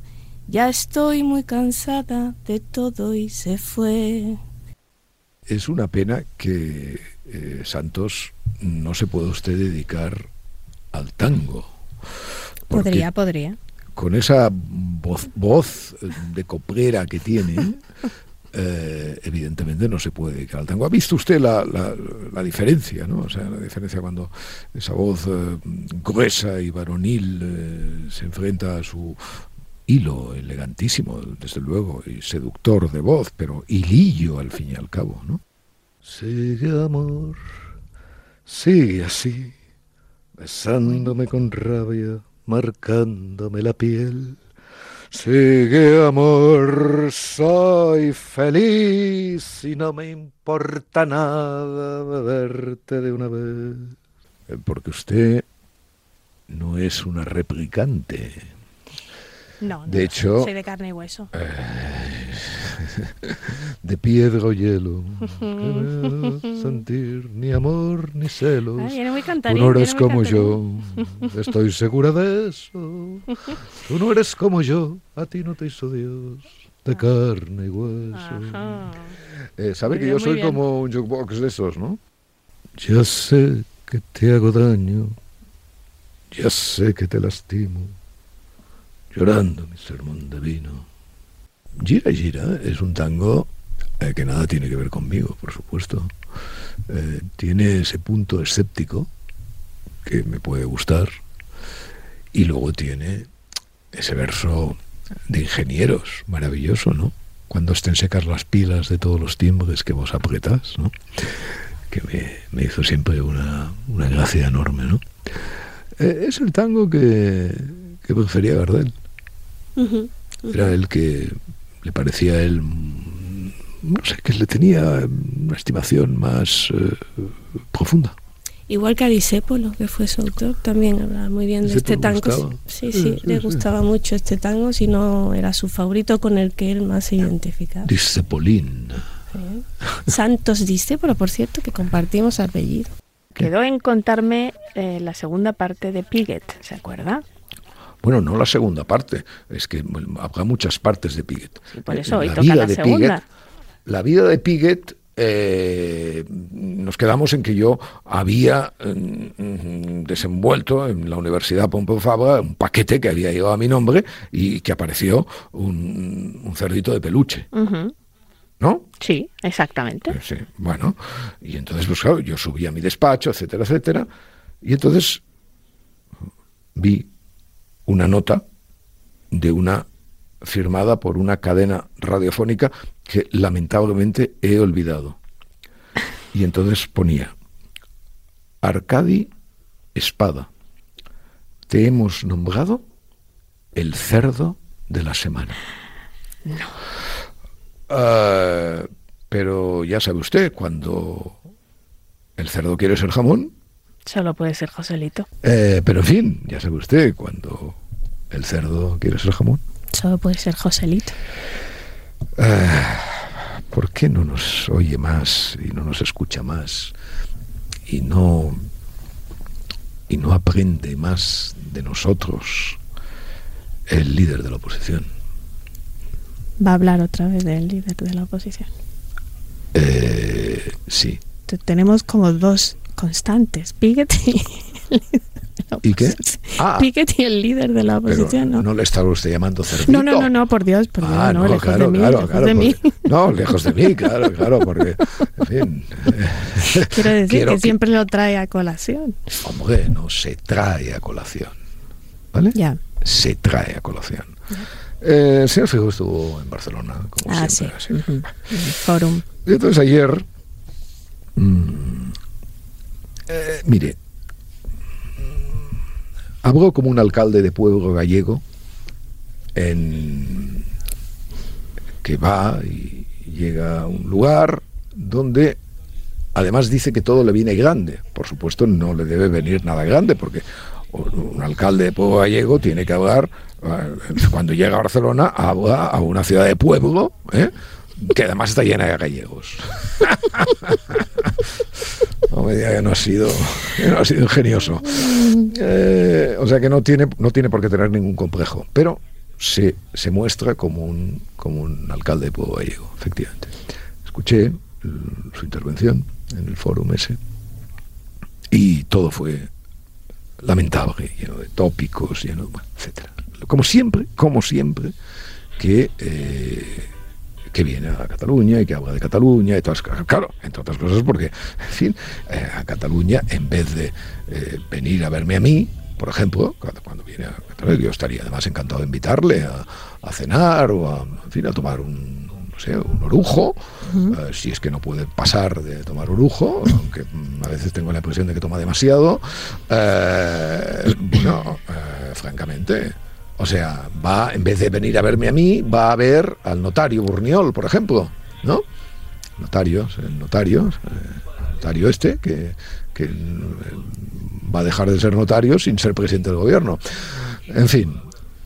ya estoy muy cansada de todo y se fue. Es una pena que eh, Santos no se puede usted dedicar al tango. Podría, podría. Con esa voz, voz de coprera que tiene, eh, evidentemente no se puede dedicar al tango. ¿Ha visto usted la, la, diferencia, no? O sea, la diferencia cuando esa voz eh, gruesa y varonil eh, se enfrenta a su hilo elegantísimo, desde luego, y seductor de voz, pero hilillo al fin y al cabo, ¿no? Sigue amor Sigue así, besándome con rabia, marcándome la piel. Sigue amor, soy feliz y no me importa nada verte de una vez. Eh, Porque usted no es una replicante. No, no, De hecho- soy de carne y hueso. De piedra o hielo. sentir ni amor ni celos. Ay, viene muy Tú no eres como yo, estoy segura de eso. Tú no eres como yo, a ti no te hizo Dios de carne y hueso. Eh, Sabe Muy que yo soy bien. como un jukebox de esos, ¿no? Ya sé que te hago daño, ya sé que te lastimo, llorando mi sermón de vino. Gira Gira es un tango eh, que nada tiene que ver conmigo, por supuesto. Eh, tiene ese punto escéptico que me puede gustar y luego tiene ese verso de ingenieros maravilloso, ¿no? Cuando estén secas las pilas de todos los timbres que vos apretás, ¿no? Que me, me hizo siempre una, una gracia enorme, ¿no? Eh, es el tango que, que prefería Gardel. Era el que le parecía a él, no sé, que le tenía una estimación más eh, profunda. Igual que Arisépolo, que fue su autor, también hablaba muy bien de este tango. gustaba. Sí, Sí, le sí. gustaba mucho este tango, si no era su favorito con el que él más se identificaba. Discepolín. Sí. Santos Discépolo, por cierto, que compartimos apellido. Quedó en contarme eh, la segunda parte de Piget, ¿se acuerda? Bueno, no la segunda parte, es que bueno, habrá muchas partes de Piget. Sí, por Eh, eso hoy la toca vida la de segunda. La vida de Piget, eh, nos quedamos en que yo había mm, mm, desenvuelto en la Universidad Pompeu Fabra un paquete que había llegado a mi nombre y que apareció un, un cerdito de peluche. ¿no? Sí, exactamente. Eh, Sí, bueno, y entonces, pues claro, yo subí a mi despacho, etcétera, etcétera, y entonces vi una nota de una firmada por una cadena radiofónica que lamentablemente he olvidado. Y entonces ponía, Arcadi Espada, te hemos nombrado el cerdo de la semana. Ah, pero ya sabe usted, cuando el cerdo quiere ser jamón, Solo puede ser Joselito. eh, pero en fin, ya sabe usted, cuando el cerdo quiere ser jamón, Solo puede ser Joselito. ¿por qué no nos oye más y no nos escucha más y no y no aprende más de nosotros el líder de la oposición? Va a hablar otra vez del líder de la oposición. Eh, sí. Te- Tenemos como dos constantes, Piquet y ¿Y qué? Ah. Piquet y el líder de la oposición, ¿no? no le estaba usted llamando cerdito. No, no, no, no, por Dios, por Dios, Ah, no, lejos claro, de mí, claro, lejos claro, de mí. porque- no, lejos de mí, claro, claro, porque, en fin. Quiero decir quiero que siempre lo trae a colación. Hombre, no se trae a colación, ¿vale? Ya. Se trae a colación. Eh, el señor Fijo estuvo en Barcelona, como Ah, sí. siempre. sí. Ujú. Forum. Y entonces ayer, mm, eh, mire, mm, habló como un alcalde de pueblo gallego en, que va y llega a un lugar donde además dice que todo le viene grande. Por supuesto, no le debe venir nada grande, porque un un alcalde de pueblo gallego tiene que hablar, eh, cuando llega a Barcelona, habla a una ciudad de pueblo, ¿eh? Que además está llena de gallegos. No me diga que no ha sido, no ha sido ingenioso. Eh, o sea que no tiene, no tiene por qué tener ningún complejo, pero se, se muestra como un, como un alcalde de pueblo gallego, efectivamente. Escuché su intervención en el foro ese y todo fue lamentable, lleno de tópicos, lleno, etcétera. Como siempre, como siempre, que, eh, que viene a Cataluña y que habla de Cataluña y todas. Claro, entre otras cosas porque, en fin, eh, a Cataluña, en vez de eh, venir a verme a mí, por ejemplo, cuando, cuando viene a Cataluña, yo estaría además encantado de invitarle a, a cenar o a, en fin, a tomar un, no sé, un orujo, eh, si es que no puede pasar de tomar orujo, aunque mm, a veces tengo la impresión de que toma demasiado. Bueno, francamente, O sea, va, en vez de venir a verme a mí, va a ver al notario Burniol, por ejemplo, ¿no? Notario, el notario, el notario este, que, que va a dejar de ser notario sin ser presidente del gobierno. En fin,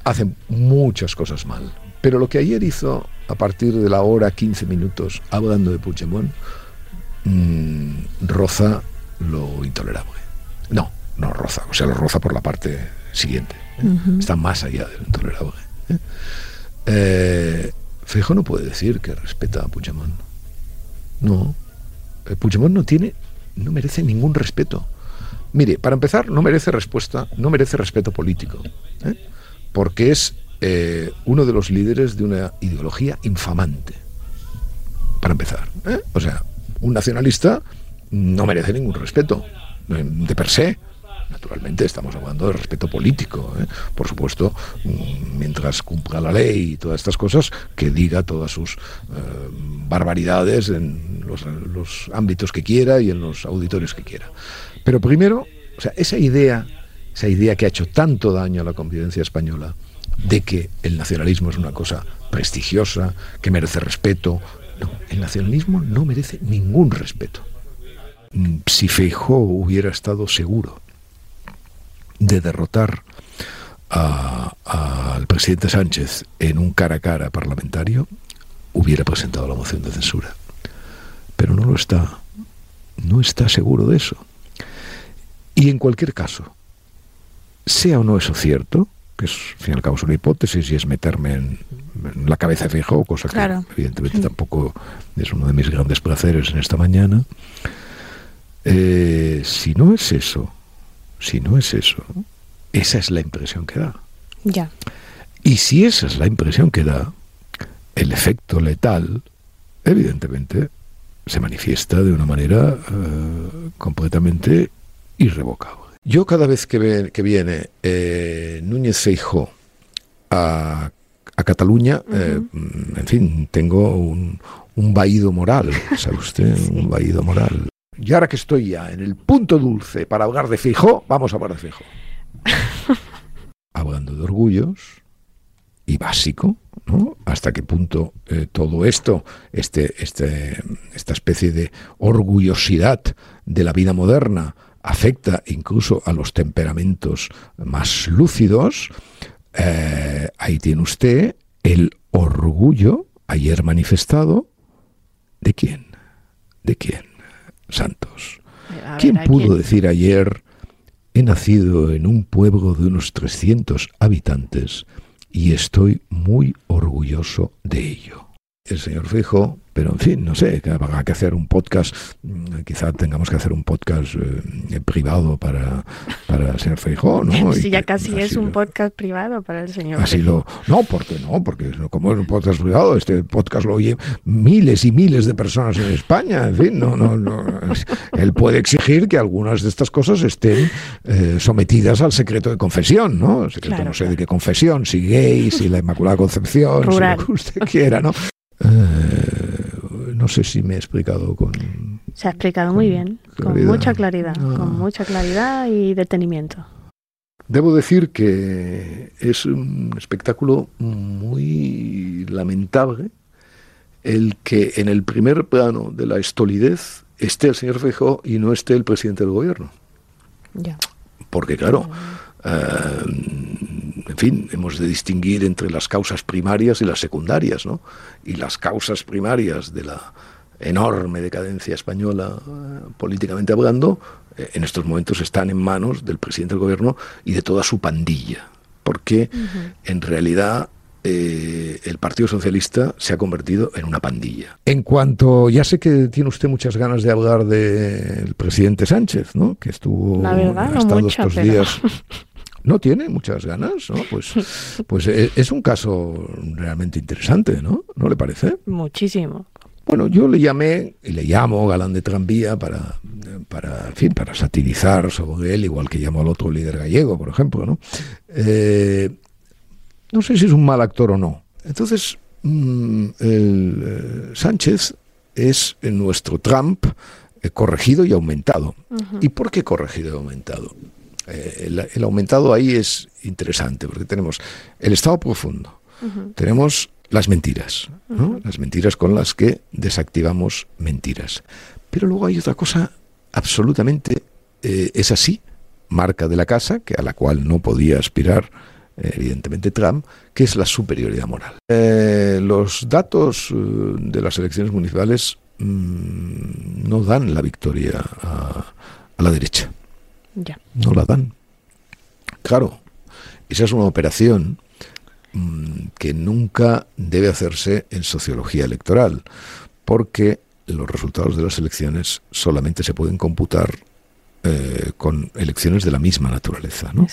hacen muchas cosas mal. Pero lo que ayer hizo, a partir de la hora 15 minutos, hablando de Puigdemont, mmm, roza lo intolerable. No, no roza, o sea, lo roza por la parte siguiente. ¿Eh? Está más allá de lo intolerable. ¿eh? Eh, Feijóo no puede decir que respeta a Puigdemont. No. Puigdemont no tiene, no merece ningún respeto. Mire, para empezar, no merece respuesta, no merece respeto político, ¿eh? porque es eh, uno de los líderes de una ideología infamante. Para empezar, ¿eh? o sea, un nacionalista no merece ningún respeto, de per se. Naturalmente estamos hablando de respeto político, ¿eh? por supuesto, mientras cumpla la ley y todas estas cosas, que diga todas sus eh, barbaridades en los, los, ámbitos que quiera y en los auditorios que quiera. Pero primero, o sea, esa idea, esa idea que ha hecho tanto daño a la convivencia española, de que el nacionalismo es una cosa prestigiosa, que merece respeto. No, el nacionalismo no merece ningún respeto. Si Feijóo hubiera estado seguro de derrotar al presidente Sánchez en un cara a cara parlamentario, hubiera presentado la moción de censura. Pero no lo está. No está seguro de eso. Y en cualquier caso, sea o no eso cierto, que es, al fin y al cabo, es una hipótesis y es meterme en, en la cabeza de Feijóo, cosa claro. que evidentemente sí. tampoco es uno de mis grandes placeres en esta mañana. Eh, si no es eso, si no es eso, esa es la impresión que da. Ya. Y si esa es la impresión que da, el efecto letal, evidentemente, se manifiesta de una manera uh, completamente irrevocable. Yo cada vez que, ve, que viene eh, Núñez Feijó a, a Cataluña, uh -huh. eh, en fin, tengo un, un vaído moral, ¿sabe usted? sí. Un vaído moral. Y ahora que estoy ya en el punto dulce para hablar de Feijó, vamos a hablar de Feijó. Hablando de orgullos y básico, ¿no? Hasta qué punto eh, todo esto, este, este, esta especie de orgullosidad de la vida moderna, afecta incluso a los temperamentos más lúcidos, eh, ahí tiene usted el orgullo ayer manifestado de quién, de quién, Santos. ¿Quién ver, ¿a pudo quién? decir ayer, he nacido en un pueblo de unos 300 habitantes y estoy muy orgulloso de ello? El señor Fijo, pero en fin, no sé, que habrá que hacer un podcast, mm, quizá tengamos que hacer un podcast eh, privado para, para el señor Feijó, ¿no? Sí, Y ya que casi es un lo- podcast privado para el señor. Así lo. No, porque no, porque como es un podcast privado, este podcast lo oye miles y miles de personas en España. En fin, no, no, no. Él puede exigir que algunas de estas cosas estén eh, sometidas al secreto de confesión, ¿no? El secreto Claro, no sé claro. de qué confesión, si gay, si la Inmaculada Concepción, si lo que usted quiera, ¿no? Eh, no sé si me he explicado con. Se ha explicado muy bien, con mucha claridad, Ah. con mucha claridad y detenimiento. Debo decir que es un espectáculo muy lamentable el que en el primer plano de la estolidez esté el señor Feijóo y no esté el presidente del gobierno. Ya. Porque claro, en fin, hemos de distinguir entre las causas primarias y las secundarias, ¿no? Y las causas primarias de la enorme decadencia española, eh, políticamente hablando, eh, en estos momentos están en manos del presidente del gobierno y de toda su pandilla. Porque en realidad eh, el Partido Socialista se ha convertido en una pandilla. En cuanto, ya sé que tiene usted muchas ganas de hablar del presidente Sánchez, ¿no? Que estuvo La verdad, ha no estado mucho, estos pero- días. No tiene muchas ganas, ¿no? Pues, pues e- es un caso realmente interesante, ¿no? ¿No le parece? Muchísimo. Bueno, yo le llamé y le llamo galán de tranvía para, para, en fin, para satirizar sobre él, igual que llamo al otro líder gallego, por ejemplo, ¿no? Eh, no sé si es un mal actor o no. Entonces, mm, el, eh, Sánchez es nuestro Trump eh, corregido y aumentado. ¿Y por qué corregido y aumentado? El, el, aumentado ahí es interesante, porque tenemos el estado profundo, tenemos las mentiras, ¿no? las mentiras con las que desactivamos mentiras. Pero luego hay otra cosa absolutamente, eh, es así, marca de la casa, que a la cual no podía aspirar evidentemente Trump, que es la superioridad moral. Eh, los datos eh, de las elecciones municipales mm, no dan la victoria a, la derecha. Ya. No la dan. Claro, esa es una operación mm, que nunca debe hacerse en sociología electoral, porque los resultados de las elecciones solamente se pueden computar eh, con elecciones de la misma naturaleza. ¿no?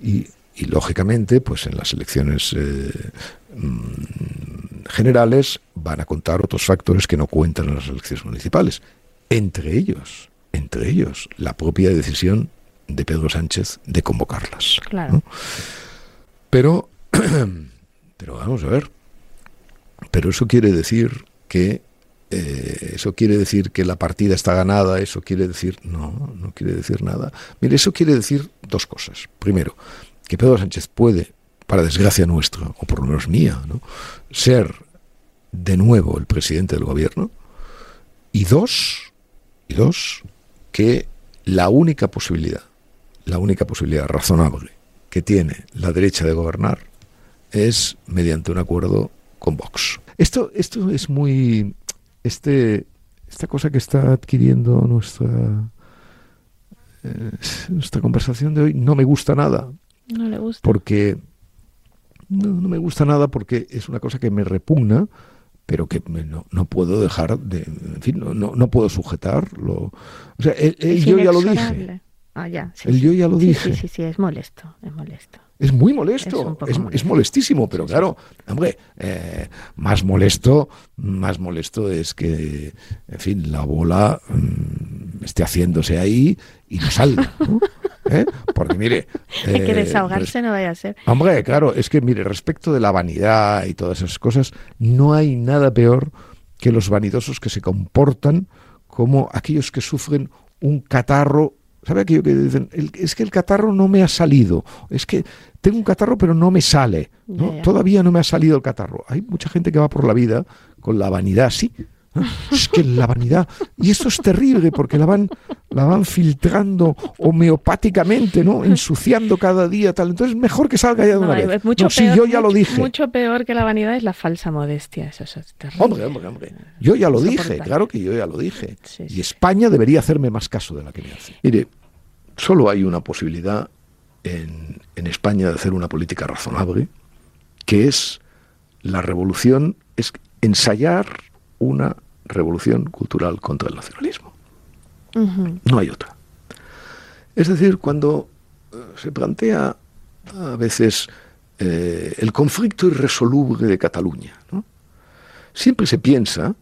Y y lógicamente, pues en las elecciones eh, mm, generales van a contar otros factores que no cuentan en las elecciones municipales. Entre ellos, entre ellos, la propia decisión de Pedro Sánchez de convocarlas. Claro. Pero, pero vamos a ver. Pero eso quiere decir que eh, eso quiere decir que la partida está ganada, eso quiere decir, no, no quiere decir nada. Mire, eso quiere decir dos cosas. Primero, que Pedro Sánchez puede, para desgracia nuestra, o por lo menos mía, ¿no? ser de nuevo el presidente del gobierno, y dos, y dos, que la única posibilidad, la única posibilidad razonable que tiene la derecha de gobernar es mediante un acuerdo con Vox. Esto, esto es muy, este, esta cosa que está adquiriendo nuestra, eh, nuestra conversación de hoy no me gusta nada, no le gusta. Porque no, me gusta nada porque es una cosa que me repugna, pero que no, no puedo dejar de, en fin, no, no, puedo sujetarlo. O sea, el, yo ya lo dije. Ah, ya, el yo ya lo dije. Sí, sí, sí, es molesto, es molesto. Es muy molesto, es, molestísimo, pero claro, hombre, eh, más molesto, más molesto es que, en fin, la bola mm, esté haciéndose ahí y no salga. ¿Eh? Porque mire... que eh, desahogarse no vaya a ser. Hombre, claro, es que mire, respecto de la vanidad y todas esas cosas, no hay nada peor que los vanidosos que se comportan como aquellos que sufren un catarro ¿Sabe aquello que dicen? es que el catarro no me ha salido. Es que tengo un catarro pero no me sale. Todavía no me ha salido el catarro. Hay mucha gente que va por la vida con la vanidad así. Es que la vanidad. Y eso es terrible porque la van, la van filtrando homeopáticamente, ¿no? Ensuciando cada día, tal. Entonces, mejor que salga ya de una vez. Mucho peor, yo ya lo dije. Mucho peor que la vanidad es la falsa modestia. Eso, es terrible. Hombre, hombre, hombre. Yo ya lo dije, claro que yo ya lo dije. y España debería hacerme más caso de la que me hace. Mire, solo hay una posibilidad en, en España de hacer una política razonable, que es la revolución, es ensayar una revolución cultural contra el nacionalismo. No hay otra. Es decir, cuando eh, se plantea a veces eh, el conflicto irresoluble de Cataluña, siempre se piensa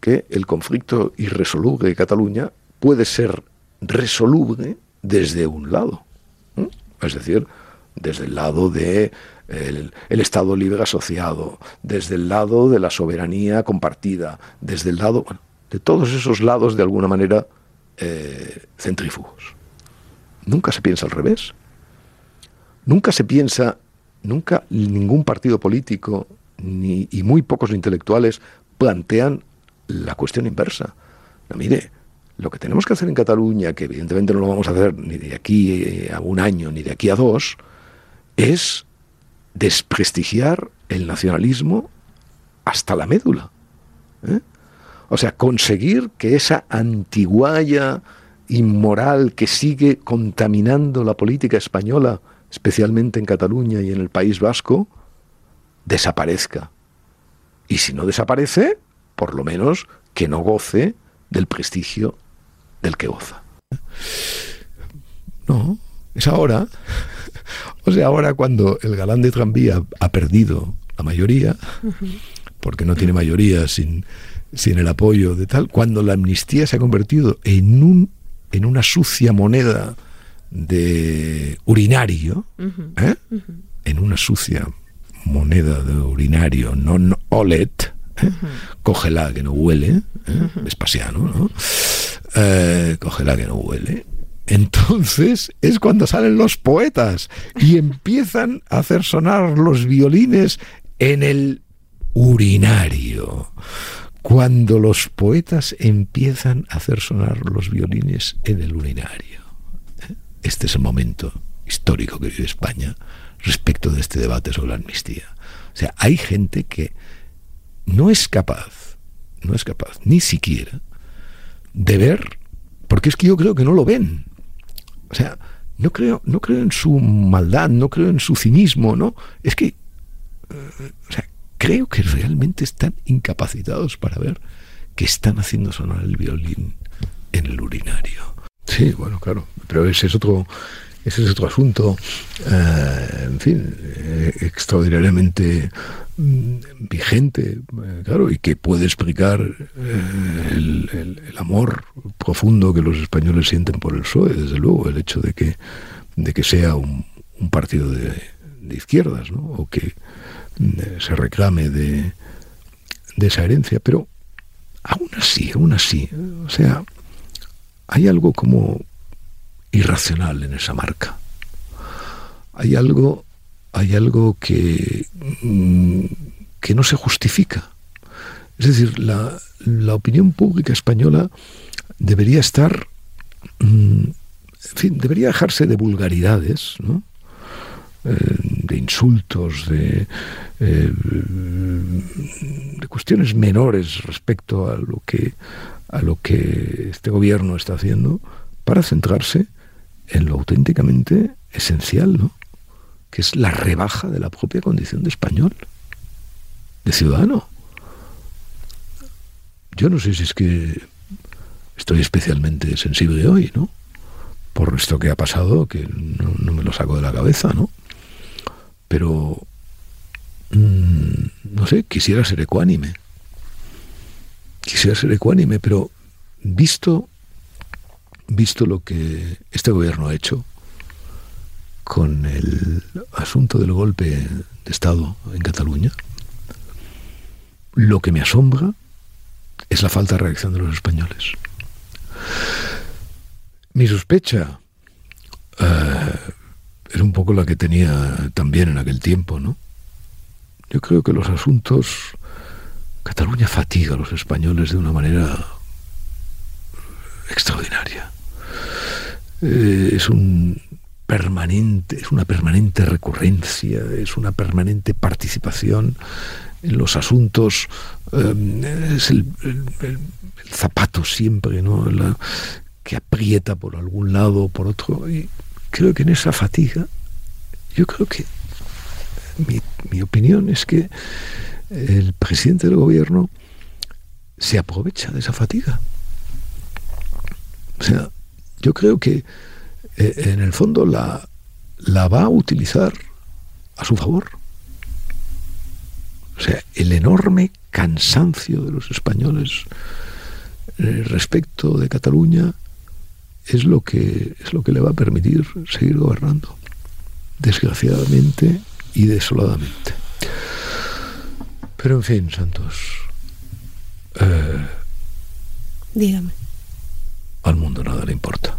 que el conflicto irresoluble de Cataluña puede ser resoluble desde un lado. Es decir, desde el lado de el, Estado libre asociado, desde el lado de la soberanía compartida, desde el lado de todos esos lados de alguna manera eh, centrífugos. Nunca se piensa al revés. Nunca se piensa, nunca ningún partido político ni, y muy pocos intelectuales plantean la cuestión inversa. Mire, lo que tenemos que hacer en Cataluña, que evidentemente no lo vamos a hacer ni de aquí a un año ni de aquí a dos, es desprestigiar el nacionalismo hasta la médula. ¿eh? O sea, conseguir que esa antiguaya inmoral que sigue contaminando la política española, especialmente en Cataluña y en el País Vasco, desaparezca. Y si no desaparece, por lo menos que no goce del prestigio del que goza. No, es ahora. O sea, ahora cuando el galán de tranvía ha perdido la mayoría, porque no tiene mayoría sin, sin el apoyo de tal, cuando la amnistía se ha convertido en, un, en una sucia moneda de urinario, ¿eh? en una sucia moneda de urinario non olet, ¿eh? cógela que no huele, ¿eh? Vespasiano, ¿no? cógela que no huele, entonces es cuando salen los poetas y empiezan a hacer sonar los violines en el urinario. Cuando los poetas empiezan a hacer sonar los violines en el urinario. Este es el momento histórico que vive España respecto de este debate sobre la amnistía. O sea, hay gente que no es capaz, no es capaz ni siquiera de ver, porque es que yo creo que no lo ven. O sea, no creo, no creo en su maldad, no creo en su cinismo, ¿no? Es que, eh, o sea, creo que realmente están incapacitados para ver que están haciendo sonar el violín en el urinario. Sí, bueno, claro, pero ese es otro, ese es otro asunto, eh, en fin, eh, extraordinariamente vigente, eh, claro, y que puede explicar el, amor profundo que los españoles sienten por el PSOE, desde luego, el hecho de que, de que sea un, partido de, izquierdas, ¿no? o que se reclame de, de esa herencia, pero aún así, aún así, o sea, hay algo como irracional en esa marca. Hay algo, hay algo que, mm, que no se justifica. Es decir, la, la opinión pública española debería estar, mm, en fin, debería dejarse de vulgaridades. Eh, de insultos, de, eh, de cuestiones menores respecto a lo que a lo que este gobierno está haciendo para centrarse en lo auténticamente esencial, ¿no? Es la rebaja de la propia condición de español, de ciudadano. Yo no sé si es que estoy especialmente sensible hoy, ¿no? Por esto que ha pasado, que no, me lo saco de la cabeza, ¿no? Pero, mm, no sé, quisiera ser ecuánime. Quisiera ser ecuánime, pero visto visto lo que este gobierno ha hecho con el asunto del golpe de Estado en Cataluña, lo que me asombra es la falta de reacción de los españoles. Mi sospecha eh, era un poco la que tenía también en aquel tiempo, ¿no? Yo creo que los asuntos... Cataluña fatiga a los españoles de una manera extraordinaria. Eh, es un permanente, es una permanente recurrencia, es una permanente participación en los asuntos, eh, es el, zapato siempre, ¿no? que aprieta por algún lado o por otro. Y creo que en esa fatiga, yo creo que mi, mi opinión es que el presidente del gobierno se aprovecha de esa fatiga. O sea, yo creo que eh, en el fondo la, la va a utilizar a su favor. O sea, el enorme cansancio de los españoles eh, respecto de Cataluña es lo que es lo que le va a permitir seguir gobernando, desgraciadamente y desoladamente. Pero en fin, Santos. Eh, Dígame al mundo nada le importa.